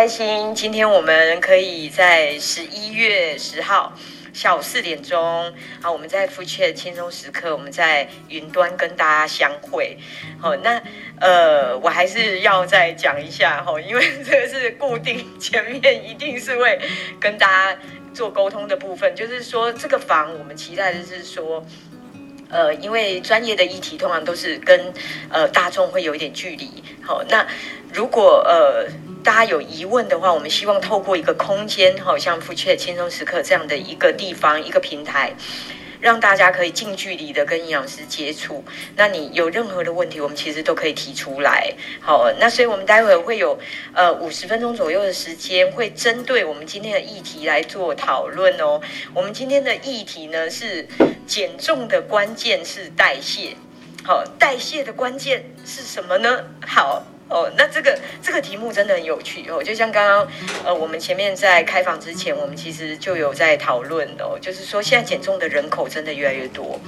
开心，今天我们可以在十一月十号下午四点钟啊，我们在夫妻的轻松时刻，我们在云端跟大家相会。好，那呃，我还是要再讲一下哈，因为这个是固定，前面一定是会跟大家做沟通的部分，就是说这个房我们期待的是说。呃，因为专业的议题通常都是跟呃大众会有一点距离。好，那如果呃大家有疑问的话，我们希望透过一个空间，好像 Food Chat 轻松时刻这样的一个地方、一个平台。让大家可以近距离的跟营养师接触，那你有任何的问题，我们其实都可以提出来。好，那所以我们待会会有呃五十分钟左右的时间，会针对我们今天的议题来做讨论哦。我们今天的议题呢是减重的关键是代谢，好，代谢的关键是什么呢？好。哦，那这个这个题目真的很有趣哦，就像刚刚呃，我们前面在开房之前，我们其实就有在讨论哦，就是说现在减重的人口真的越来越多。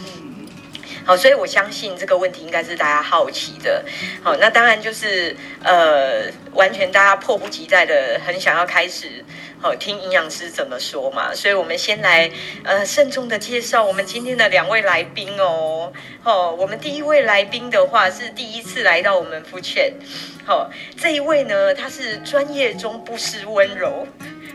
好，所以我相信这个问题应该是大家好奇的。好，那当然就是呃，完全大家迫不及待的很想要开始。好，听营养师怎么说嘛？所以，我们先来呃慎重的介绍我们今天的两位来宾哦。好，我们第一位来宾的话是第一次来到我们 Food Chat。好，这一位呢，他是专业中不失温柔，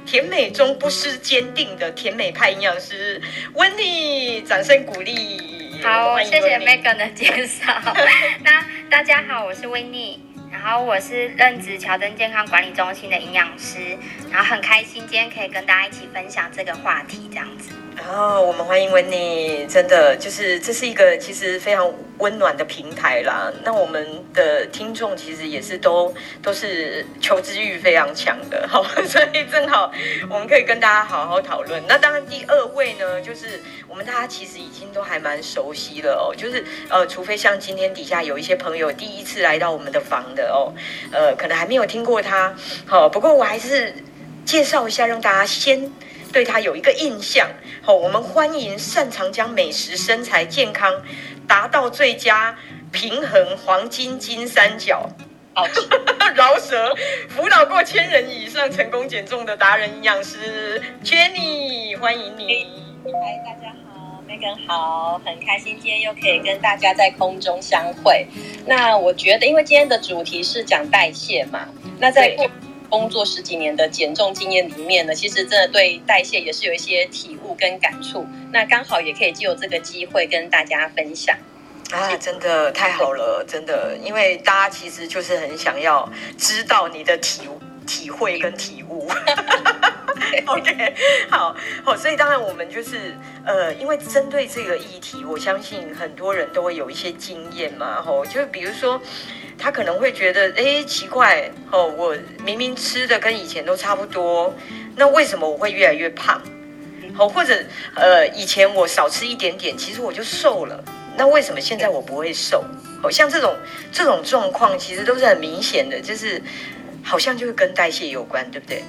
甜美中不失坚定的甜美派营养师温妮，掌声鼓励。好，谢谢 Megan 的介绍。那大家好，我是温妮。然后我是任职乔登健康管理中心的营养师，然后很开心今天可以跟大家一起分享这个话题，这样子。然后我们欢迎温妮，真的就是这是一个其实非常温暖的平台啦。那我们的听众其实也是都都是求知欲非常强的，好，所以正好我们可以跟大家好好讨论。那当然第二位呢，就是我们大家其实已经都还蛮熟悉了哦，就是呃，除非像今天底下有一些朋友第一次来到我们的房的哦，呃，可能还没有听过他，好，不过我还是介绍一下，让大家先。对他有一个印象，好，我们欢迎擅长将美食、身材、健康达到最佳平衡黄金金三角，好，饶舌辅导过千人以上成功减重的达人营养师 Jenny，欢迎你。嗨，大家好，Megan 好，很开心今天又可以跟大家在空中相会。那我觉得，因为今天的主题是讲代谢嘛，那在过。工作十几年的减重经验里面呢，其实真的对代谢也是有一些体悟跟感触。那刚好也可以借由这个机会跟大家分享啊，真的太好了，真的，因为大家其实就是很想要知道你的体体会跟体悟。OK，好，好，所以当然我们就是呃，因为针对这个议题，我相信很多人都会有一些经验嘛，吼，就比如说。他可能会觉得，哎，奇怪哦，我明明吃的跟以前都差不多，那为什么我会越来越胖？好，或者呃，以前我少吃一点点，其实我就瘦了，那为什么现在我不会瘦？好像这种这种状况，其实都是很明显的，就是好像就是跟代谢有关，对不对？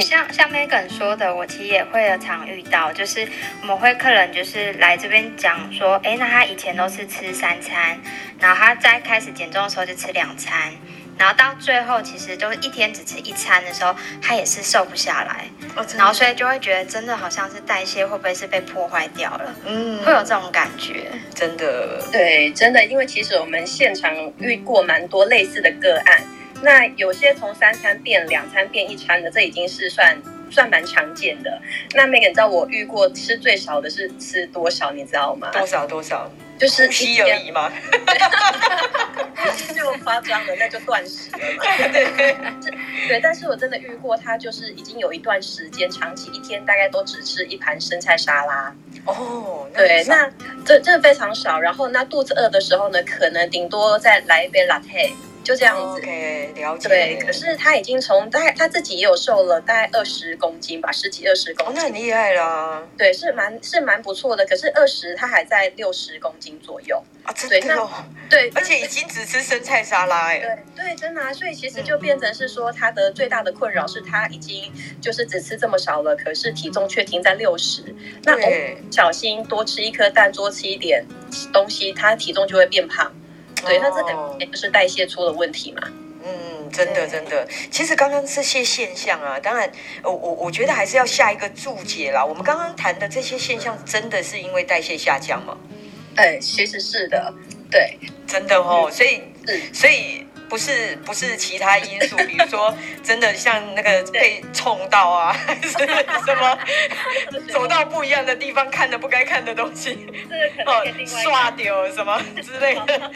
像像 Megan 说的，我其实也会常遇到，就是我们会客人就是来这边讲说，哎，那他以前都是吃三餐，然后他在开始减重的时候就吃两餐，然后到最后其实都是一天只吃一餐的时候，他也是瘦不下来，哦、然后所以就会觉得真的好像是代谢会不会是被破坏掉了？嗯，会有这种感觉，真的，对，真的，因为其实我们现场遇过蛮多类似的个案。那有些从三餐变两餐变一餐的，这已经是算算蛮常见的。那 Megan 你知道我遇过吃最少的是吃多少？你知道吗？多少多少？就是一而已吗？就夸张了，那就断食了嘛。对对，但是我真的遇过，他就是已经有一段时间，长期一天大概都只吃一盘生菜沙拉。哦，对，那这这非常少。然后那肚子饿的时候呢，可能顶多再来一杯 latte。就这样子，OK，了解。对，可是他已经从大概他自己也有瘦了大概二十公斤吧，十几二十公斤，哦，那很厉害啦。对，是蛮是蛮不错的。可是二十他还在六十公斤左右啊，真的哦。对，而且已经只吃生菜沙拉哎。对对，真的啊。所以其实就变成是说，他的最大的困扰是他已经就是只吃这么少了，可是体重却停在六十。那不小心多吃一颗蛋，多吃一点东西，他体重就会变胖。对，那这个也就是代谢出了问题嘛。嗯，真的真的。其实刚刚这些现象啊，当然，我我我觉得还是要下一个注解啦。我们刚刚谈的这些现象，真的是因为代谢下降吗？哎，其实是的，对，真的哦。所以，所以。不是不是其他因素，比如说真的像那个被冲到啊，还是什么 走到不一样的地方看的不该看的东西，哦，刷掉什么之类的，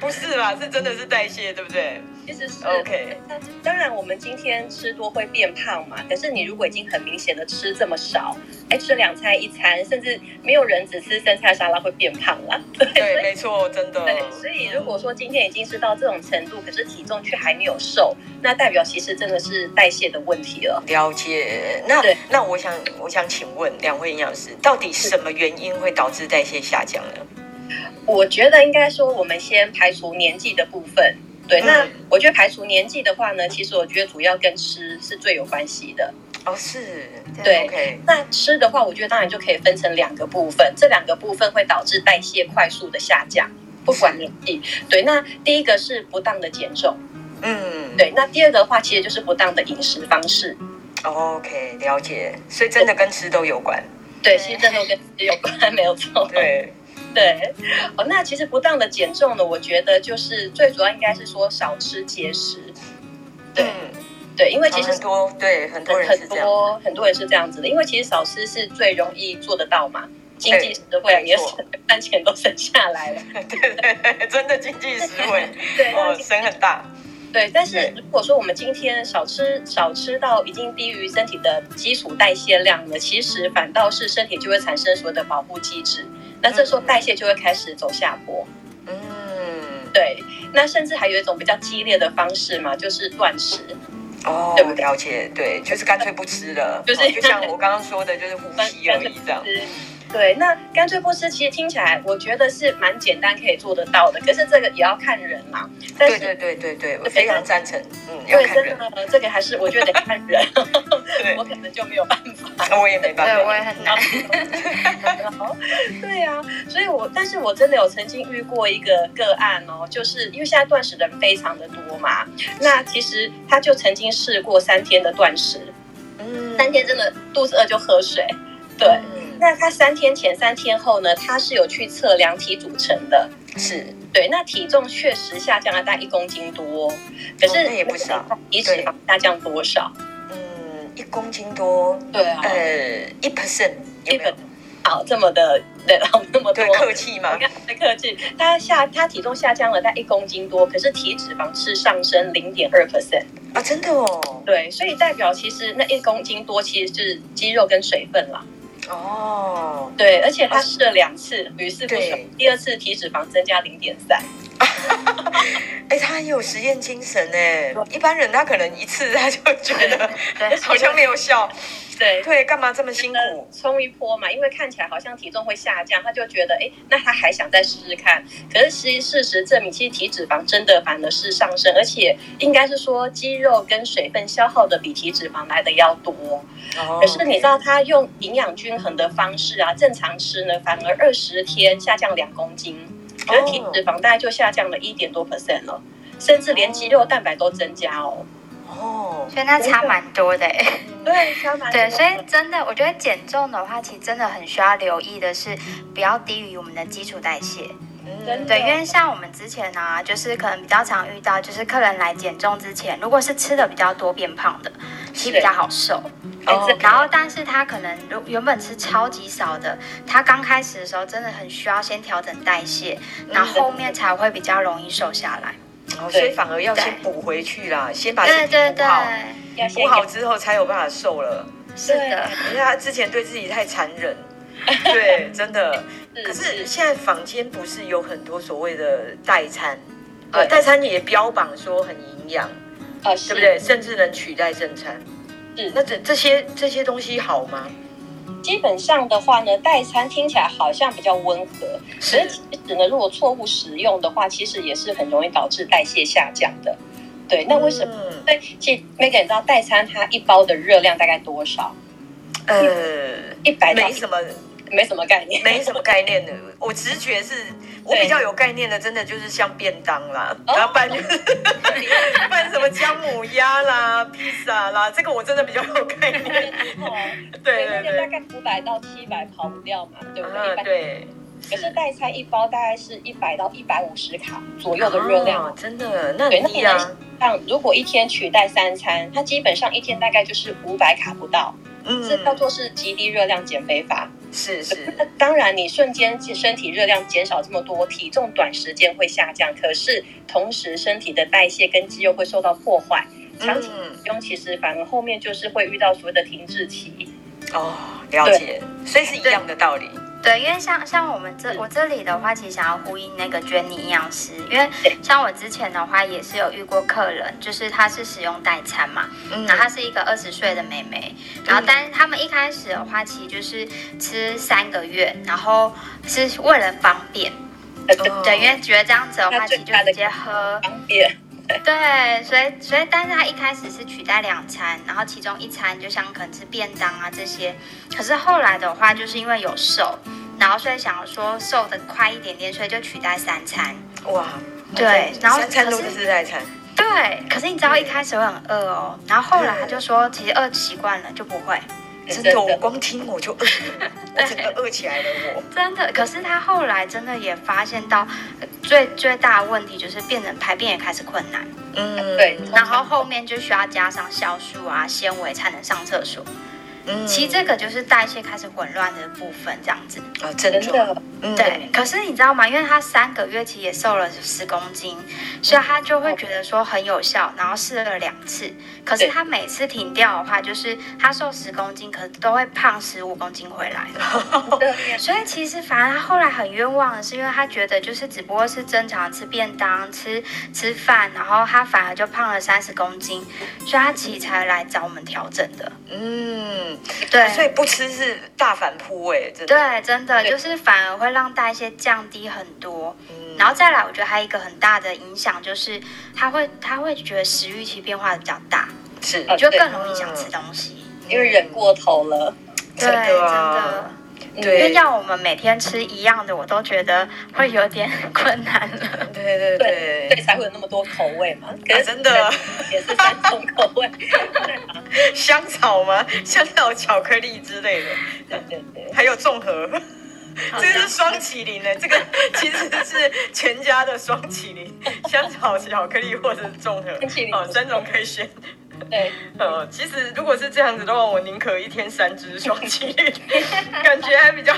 不是啦，是真的是代谢，对不对？其实是 OK。当然，我们今天吃多会变胖嘛。可是你如果已经很明显的吃这么少，哎，吃两餐一餐，甚至没有人只吃生菜沙拉会变胖了。对，对没错，真的。对，所以如果说今天已经吃到这种程度，可是体重却还没有瘦，那代表其实真的是代谢的问题了。了解。那对那我想我想请问两位营养师，到底什么原因会导致代谢下降呢？我觉得应该说，我们先排除年纪的部分。对，那我觉得排除年纪的话呢，其实我觉得主要跟吃是最有关系的。哦，是，对。Okay. 那吃的话，我觉得当然就可以分成两个部分，这两个部分会导致代谢快速的下降，不管年纪。对，那第一个是不当的减重。嗯，对。那第二个的话，其实就是不当的饮食方式。OK，了解。所以真的跟吃都有关。对，其实真的跟吃有关，没有错。对。对，哦，那其实不当的减重呢，我觉得就是最主要应该是说少吃节食。对，嗯、对，因为其实很多对很多人很多很多人是这样子的，因为其实少吃是最容易做得到嘛，经济实惠，你的饭钱都省下来了。对对对，真的经济实惠，对，哦，省很大。对，但是如果说我们今天少吃少吃到已经低于身体的基础代谢量了，其实反倒是身体就会产生所谓的保护机制。那这时候代谢就会开始走下坡，嗯，对。那甚至还有一种比较激烈的方式嘛，就是断食。哦，对不了解，对，就是干脆不吃了，就是、哦、就像我刚刚说的，就是呼吸而已这样。对，那干脆不吃，其实听起来我觉得是蛮简单可以做得到的。可是这个也要看人嘛。但是对对对对对，我非常赞成。嗯，要看人。这个还是我觉得得看人。对我可能就没有办法。我也没办法。对，我也很难。对呀、啊，所以我但是我真的有曾经遇过一个个案哦，就是因为现在断食的人非常的多嘛，那其实他就曾经试过三天的断食，嗯，三天真的肚子饿就喝水，对。嗯那他三天前、三天后呢？他是有去测量体组成的，是对。那体重确实下降了大概一公斤多，可是也不少。体脂肪下降多少？嗯，一公斤多。对啊。呃，一 percent，一 percent。好，这么的，对，那么多。客气吗？不客气。他下，他体重下降了大概一公斤多，可是体脂肪是上升零点二 percent 啊，真的哦。对，所以代表其实那一公斤多其实是肌肉跟水分啦。哦，对，而且他试了两次，屡试不爽。第二次体脂肪增加零点三，哎，他很有实验精神哎。一般人他可能一次他就觉得 好像没有效。对对，干嘛这么辛苦？冲一波嘛，因为看起来好像体重会下降，他就觉得哎，那他还想再试试看。可是其实事实证明，其实体脂肪真的反而是上升，而且应该是说肌肉跟水分消耗的比体脂肪来的要多。哦。可是你知道他用营养均衡的方式啊，正常吃呢，反而二十天下降两公斤，可是体脂肪大概就下降了一点多 percent 了，甚至连肌肉蛋白都增加哦。哦，所以那差蛮多的哎，对，差蛮多。对，所以真的，我觉得减重的话，其实真的很需要留意的是，不要低于我们的基础代谢。嗯，对，因为像我们之前呢、啊，就是可能比较常遇到，就是客人来减重之前，如果是吃的比较多变胖的，其实比较好瘦。哦。然后，但是他可能如原本吃超级少的，他刚开始的时候真的很需要先调整代谢，然后后面才会比较容易瘦下来。哦，所以反而要先补回去啦，先把身体补好，补好之后才有办法瘦了。是的，因为他之前对自己太残忍。对，真的。可是现在坊间不是有很多所谓的代餐？呃，代餐也标榜说很营养，啊，对不对？甚至能取代正餐。是，那这这些这些东西好吗？基本上的话呢，代餐听起来好像比较温和，是可是其实呢，如果错误使用的话，其实也是很容易导致代谢下降的。对，那为什么？对、嗯，其实 Megan 你知道代餐它一包的热量大概多少？呃，一百。没什么，没什么概念，没什么概念的。我直觉是，我比较有概念的，真的就是像便当啦，然后拌 拌什么姜母鸭啦、披萨啦，这个我真的比较有概念。对对对，大概五百到七百跑不掉嘛，对不对？对。可是代餐一包大概是一百到一百五十卡左右的热量，真的，那很低啊。像如果一天取代三餐，它基本上一天大概就是五百卡不到。嗯，这叫做是极低热量减肥法。是是，当然你瞬间身体热量减少这么多，体重短时间会下降，可是同时身体的代谢跟肌肉会受到破坏，长期使用其实反而后面就是会遇到所谓的停滞期。哦，了解，所以是一样的道理。对，因为像像我们这我这里的话，其实想要呼应那个 Jenny 营养师，因为像我之前的话也是有遇过客人，就是她是使用代餐嘛，嗯，然后她是一个二十岁的妹妹，然后但是他们一开始的话，其实就是吃三个月，然后是为了方便，对，对，因为觉得这样子的话，其实就直接喝方便。对，所以所以，但是他一开始是取代两餐，然后其中一餐就像可能是便当啊这些，可是后来的话，就是因为有瘦，然后所以想说瘦的快一点点，所以就取代三餐。哇，对，然后三餐都是代餐。对，可是你知道一开始会很饿哦，然后后来他就说，其实饿习惯了就不会。真的，我光听我就饿，我整个饿起来了。我 真的，可是他后来真的也发现到最最大的问题就是变成排便也开始困难。嗯，对，然后后面就需要加上酵素啊、纤维才能上厕所。嗯，其实这个就是代谢开始混乱的部分，这样子啊，真的，对。可是你知道吗？因为他三个月其实也瘦了十公斤，所以他就会觉得说很有效，然后试了两次。可是他每次停掉的话，就是他瘦十公斤，可是都会胖十五公斤回来。所以其实反而他后来很冤枉的是，因为他觉得就是只不过是正常吃便当、吃吃饭，然后他反而就胖了三十公斤，所以他其实才来找我们调整的。嗯。对，所以不吃是大反扑哎，真的。对，真的就是反而会让代谢降低很多。嗯，然后再来，我觉得还有一个很大的影响就是，他会他会觉得食欲其实变化比较大，是，就更容易想吃东西，因为忍过头了。对，真的。对，因为要我们每天吃一样的，我都觉得会有点 困难了。对对对，对，才会有那么多口味嘛。可是真的 也是三种口味，香草吗？香草巧克力之类的。对对对，还有综合，这个是双麒麟呢。这个其实是全家的双麒麟，香草巧克力或者是综合，哦，三种可以选。对，呃，其实如果是这样子的话，我宁可一天三只双麒麟，感觉还比较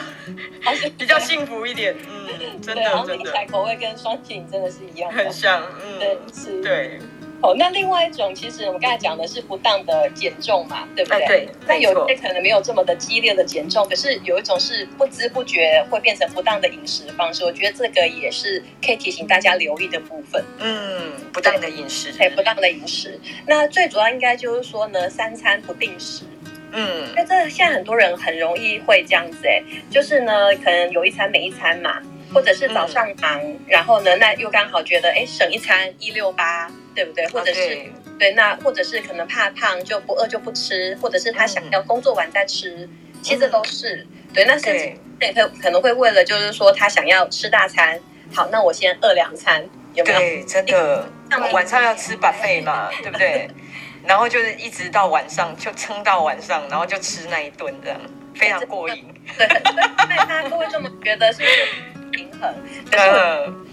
还比较幸福一点。嗯，真的真的，口味跟双麒麟真的是一样，很像。嗯，对，是，对。哦，那另外一种，其实我们刚才讲的是不当的减重嘛，对不对？对。那有些可能没有这么的激烈的减重，可是有一种是不知不觉会变成不当的饮食方式。我觉得这个也是可以提醒大家留意的部分。嗯，不当的饮食，对，不当的饮食。那最主要应该就是说呢，三餐不定时。嗯，那这现在很多人很容易会这样子，哎，就是呢，可能有一餐没一餐嘛，或者是早上忙，嗯、然后呢，那又刚好觉得，哎，省一餐一六八。对不对？或者是.对，那或者是可能怕胖就不饿就不吃，或者是他想要工作完再吃，嗯、其实都是、嗯、对。那甚至对可可能会为了就是说他想要吃大餐，好，那我先饿两餐，有没有？对，真的，那晚上要吃 buffet 嘛，对不对？然后就是一直到晚上就撑到晚上，然后就吃那一顿这样，非常过瘾。对，那大家都会这么觉得是不是平衡？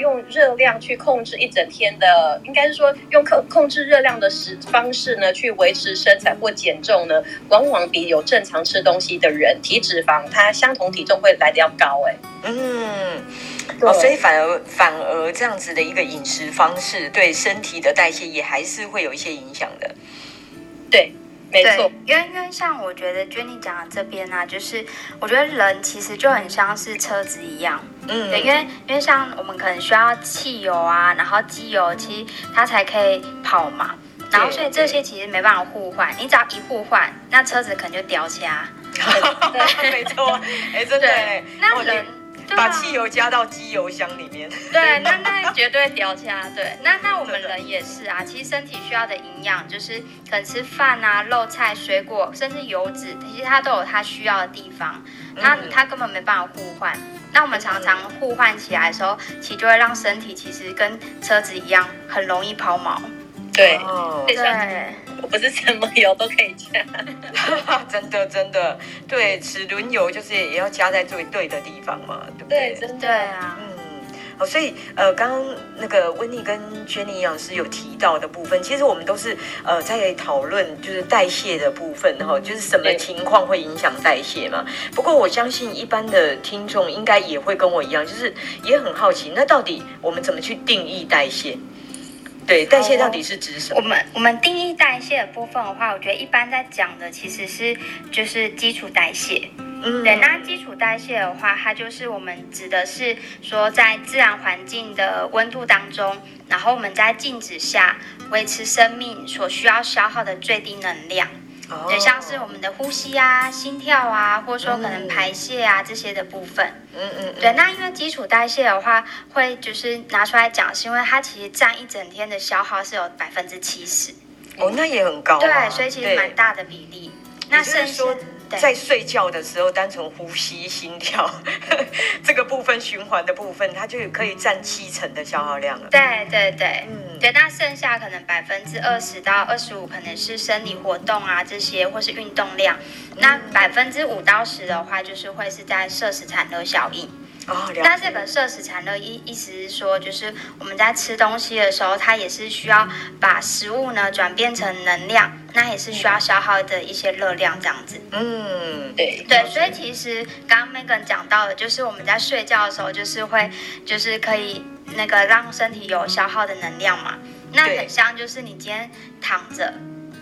用热量去控制一整天的，应该是说用控控制热量的食方式呢，去维持身材或减重呢，往往比有正常吃东西的人体脂肪，它相同体重会来的要高哎。嗯，哦，所以反而反而这样子的一个饮食方式，对身体的代谢也还是会有一些影响的。对。没错，因为因为像我觉得 Jenny 讲的这边呢、啊，就是我觉得人其实就很像是车子一样，嗯，对，因为因为像我们可能需要汽油啊，然后机油，其实它才可以跑嘛，然后所以这些其实没办法互换，你只要一互换，那车子可能就掉漆啊。对，没错，哎，真的，那人把汽油加到机油箱里面。对，那那绝对掉下。对，那那我们人也是啊，其实身体需要的营养，就是可能吃饭啊、肉菜、水果，甚至油脂，其实它都有它需要的地方，它它根本没办法互换。那我们常常互换起来的时候，其实就会让身体其实跟车子一样，很容易抛锚。对，哦，对，我不是什么油都可以加，真的真的，对，齿轮油就是也要加在最对的地方嘛，对不对？对，真的。对啊，嗯，好，所以呃，刚刚那个温妮跟 Jenny 营养师有提到的部分，其实我们都是呃在讨论就是代谢的部分哈，就是什么情况会影响代谢嘛。不过我相信一般的听众应该也会跟我一样，就是也很好奇，那到底我们怎么去定义代谢？对，代谢到底是指什么？我们我们定义代谢的部分的话，我觉得一般在讲的其实是就是基础代谢。嗯，对，那基础代谢的话，它就是我们指的是说在自然环境的温度当中，然后我们在静止下维持生命所需要消耗的最低能量。对，像是我们的呼吸啊、心跳啊，或者说可能排泄啊、嗯、这些的部分。嗯嗯。对，那因为基础代谢的话，会就是拿出来讲，是因为它其实占一整天的消耗是有百分之七十。哦，那也很高、啊。对，所以其实蛮大的比例。那甚至说。在睡觉的时候，单纯呼吸、心跳 这个部分循环的部分，它就可以占七成的消耗量了。对对对，嗯，对。那剩下可能百分之二十到二十五，可能是生理活动啊这些，或是运动量。嗯、那百分之五到十的话，就是会是在摄食产热效应。哦，那这个摄食产热意意思是说，就是我们在吃东西的时候，它也是需要把食物呢转变成能量，那也是需要消耗的一些热量这样子。嗯，对对，所以其实刚刚 Megan 讲到的，就是我们在睡觉的时候，就是会就是可以那个让身体有消耗的能量嘛。那很像就是你今天躺着，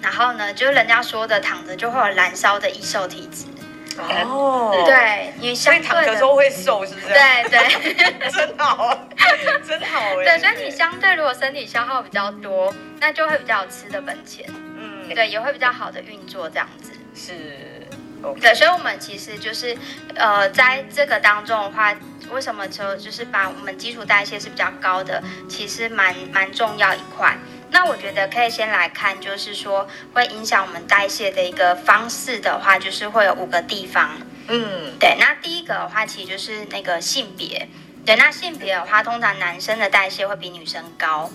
然后呢，就是人家说的躺着就会有燃烧的易瘦体质。哦，对，你相对躺的时候会瘦，是不是？对对，真好，真好哎。对，所以你相对如果身体消耗比较多，那就会比较有吃的本钱。嗯，对，也会比较好的运作这样子。是，okay. 对，所以我们其实就是呃，在这个当中的话，为什么就就是把我们基础代谢是比较高的，其实蛮蛮重要一块。那我觉得可以先来看，就是说会影响我们代谢的一个方式的话，就是会有五个地方。嗯，对。那第一个的话，其实就是那个性别。对，那性别的话，通常男生的代谢会比女生高，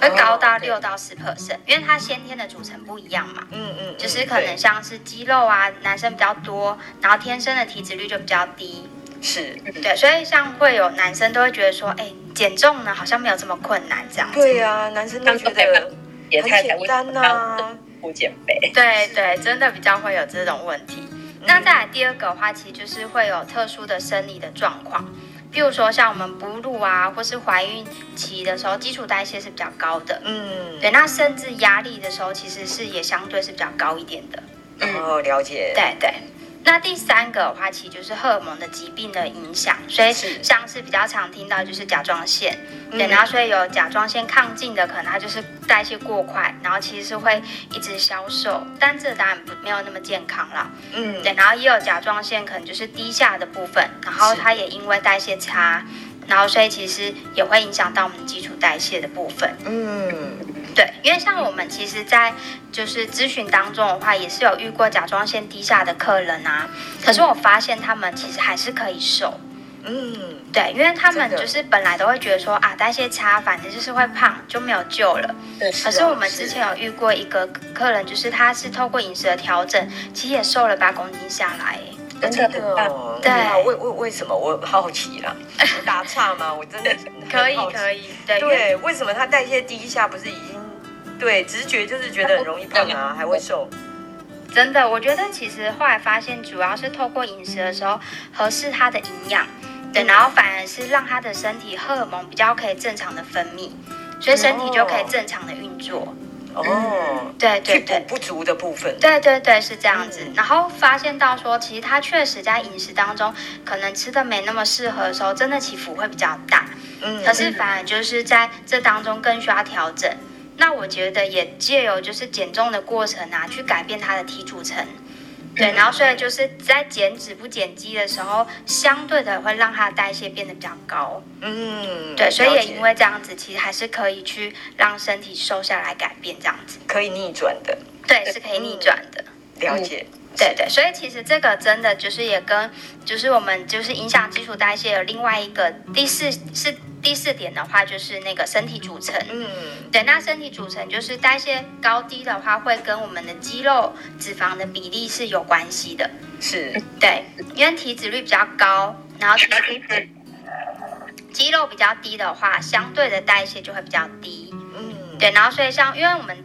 会高到六到十 percent，因为它先天的组成不一样嘛。嗯嗯。就是可能像是肌肉啊，男生比较多，然后天生的体脂率就比较低。是。对，所以像会有男生都会觉得说，哎。减重呢，好像没有这么困难，这样子。对呀、啊，男生都觉得很简单呐、啊，不减肥。对对，真的比较会有这种问题。嗯、那再来第二个的话，其实就是会有特殊的生理的状况，譬如说像我们哺乳啊，或是怀孕期的时候，基础代谢是比较高的。嗯，对。那甚至压力的时候，其实是也相对是比较高一点的。哦，了解。对对。那第三个的话，其实就是荷尔蒙的疾病的影响，所以像是比较常听到就是甲状腺，对，然后所以有甲状腺亢进的，可能它就是代谢过快，然后其实是会一直消瘦，但这当然不没有那么健康了，嗯，对，然后也有甲状腺可能就是低下的部分，然后它也因为代谢差，然后所以其实也会影响到我们基础代谢的部分，嗯。对，因为像我们其实，在就是咨询当中的话，也是有遇过甲状腺低下的客人啊。可是我发现他们其实还是可以瘦。嗯，对，因为他们就是本来都会觉得说啊，代谢差，反正就是会胖，就没有救了。对，可是我们之前有遇过一个客人，就是他是透过饮食的调整，其实也瘦了八公斤下来。真的哦，对，为 为为什么我好奇了？打岔吗？我真的可以可以，对对，为什么他代谢低下，不是已经？对，直觉就是觉得 很容易胖啊，还会瘦。真的，我觉得其实后来发现，主要是透过饮食的时候合适他的营养，对，然后反而是让他的身体荷尔蒙比较可以正常的分泌，所以身体就可以正常的运作。哦，嗯、对对对，不足的部分。对对对，是这样子。嗯、然后发现到说，其实他确实在饮食当中可能吃的没那么适合的时候，真的起伏会比较大。嗯，可是反而就是在这当中更需要调整。那我觉得也借由就是减重的过程啊，去改变他的体组成，对，然后所以就是在减脂不减肌的时候，相对的会让它的代谢变得比较高。嗯，对，所以也因为这样子，其实还是可以去让身体瘦下来，改变这样子，可以逆转的。对，是可以逆转的。了解。对对，所以其实这个真的就是也跟就是我们就是影响基础代谢有另外一个第四是第四点的话，就是那个身体组成。嗯，对，那身体组成就是代谢高低的话，会跟我们的肌肉脂肪的比例是有关系的。是，对，因为体脂率比较高，然后体脂肌肉比较低的话，相对的代谢就会比较低。嗯，对，然后所以像因为我们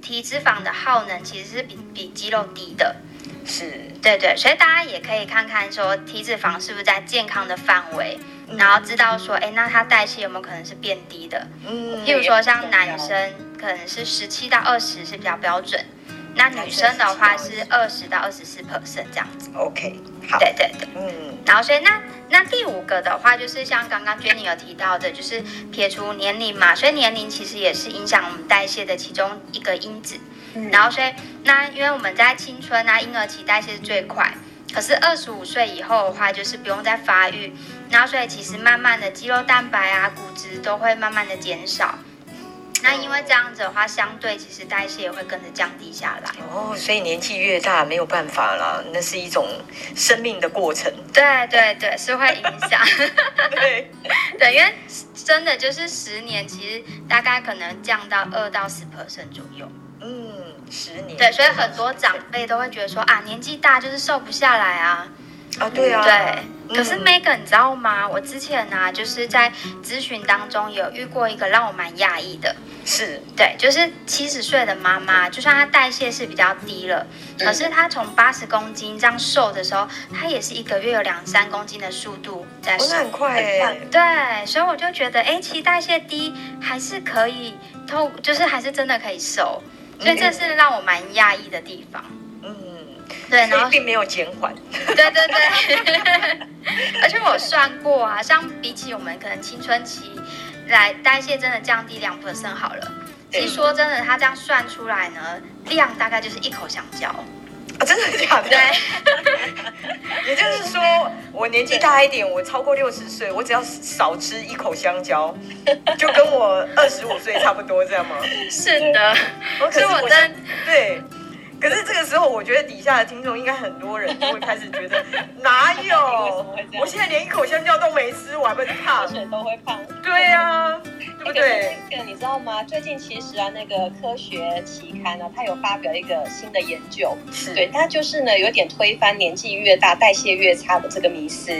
体脂肪的耗能其实是比比肌肉低的。是对对，所以大家也可以看看说体脂肪是不是在健康的范围，嗯、然后知道说，哎，那它代谢有没有可能是变低的？嗯，譬如说像男生可能是十七到二十是比较标准，那女生的话是二十到二十四 percent 这样子。OK，好，对对对，嗯，然后所以那那第五个的话就是像刚刚 Jenny 有提到的，就是撇除年龄嘛，所以年龄其实也是影响我们代谢的其中一个因子。然后所以那因为我们在青春啊婴儿期代谢是最快，可是二十五岁以后的话就是不用再发育，然后所以其实慢慢的肌肉蛋白啊骨质都会慢慢的减少，那因为这样子的话，相对其实代谢也会跟着降低下来。哦，所以年纪越大没有办法了，那是一种生命的过程。对对对，是会影响。对 对，因为真的就是十年，其实大概可能降到二到十 percent 左右。嗯。十年对，所以很多长辈都会觉得说啊，年纪大就是瘦不下来啊。啊，对啊。对，可是 Megan，你知道吗？我之前呢、啊，就是在咨询当中有遇过一个让我蛮讶异的。是。对，就是七十岁的妈妈，就算她代谢是比较低了，可是她从八十公斤这样瘦的时候，她也是一个月有两三公斤的速度在瘦。哦、很快哎。对，所以我就觉得，哎，其实代谢低还是可以透，就是还是真的可以瘦。所以这是让我蛮讶异的地方。嗯，对，然后并没有减缓。对 对对，而且我算过啊，像比起我们可能青春期来代谢真的降低两 percent 好了。其实说真的，它这样算出来呢，量大概就是一口香蕉。啊，真的假的？对。也就是说，我年纪大一点，我超过六十岁，我只要少吃一口香蕉，就跟我二十五岁差不多，这样吗？是的。可是我真对。可是这个时候，我觉得底下的听众应该很多人都会开始觉得，哪有？我现在连一口香蕉都没吃，我还不胖？水都会胖。对呀、啊，对不对？那个你知道吗？最近其实啊，那个科学期刊呢、啊，它有发表一个新的研究，对，它就是呢有点推翻年纪越大代谢越差的这个迷思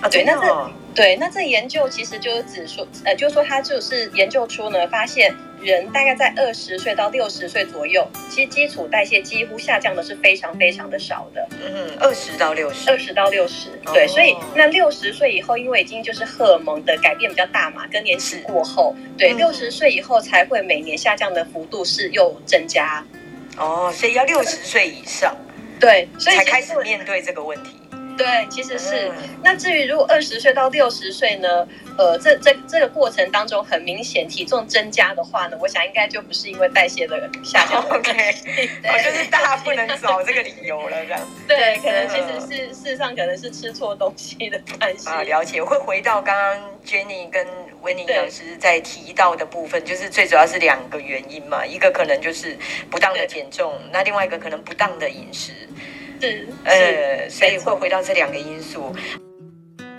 啊。对，那这对，那这研究其实就是指说，呃，就是说他就是研究出呢，发现。人大概在二十岁到六十岁左右，其实基础代谢几乎下降的是非常非常的少的。嗯，二十到六十，二十到六十，对。所以那六十岁以后，因为已经就是荷尔蒙的改变比较大嘛，更年期过后，对，六十岁以后才会每年下降的幅度是又增加。哦，所以要六十岁以上，对，所以才开始面对这个问题。对，其实是。嗯、那至于如果二十岁到六十岁呢？呃，这这这个过程当中很明显体重增加的话呢，我想应该就不是因为代谢的下降。OK，我就是大家不能找这个理由了，这样。对，可能其实是事实上可能是吃错东西的关系。啊，了解。我会回到刚刚 Jenny 跟维尼老师在提到的部分，就是最主要是两个原因嘛，一个可能就是不当的减重，那另外一个可能不当的饮食。是，呃，所以会回到这两个因素。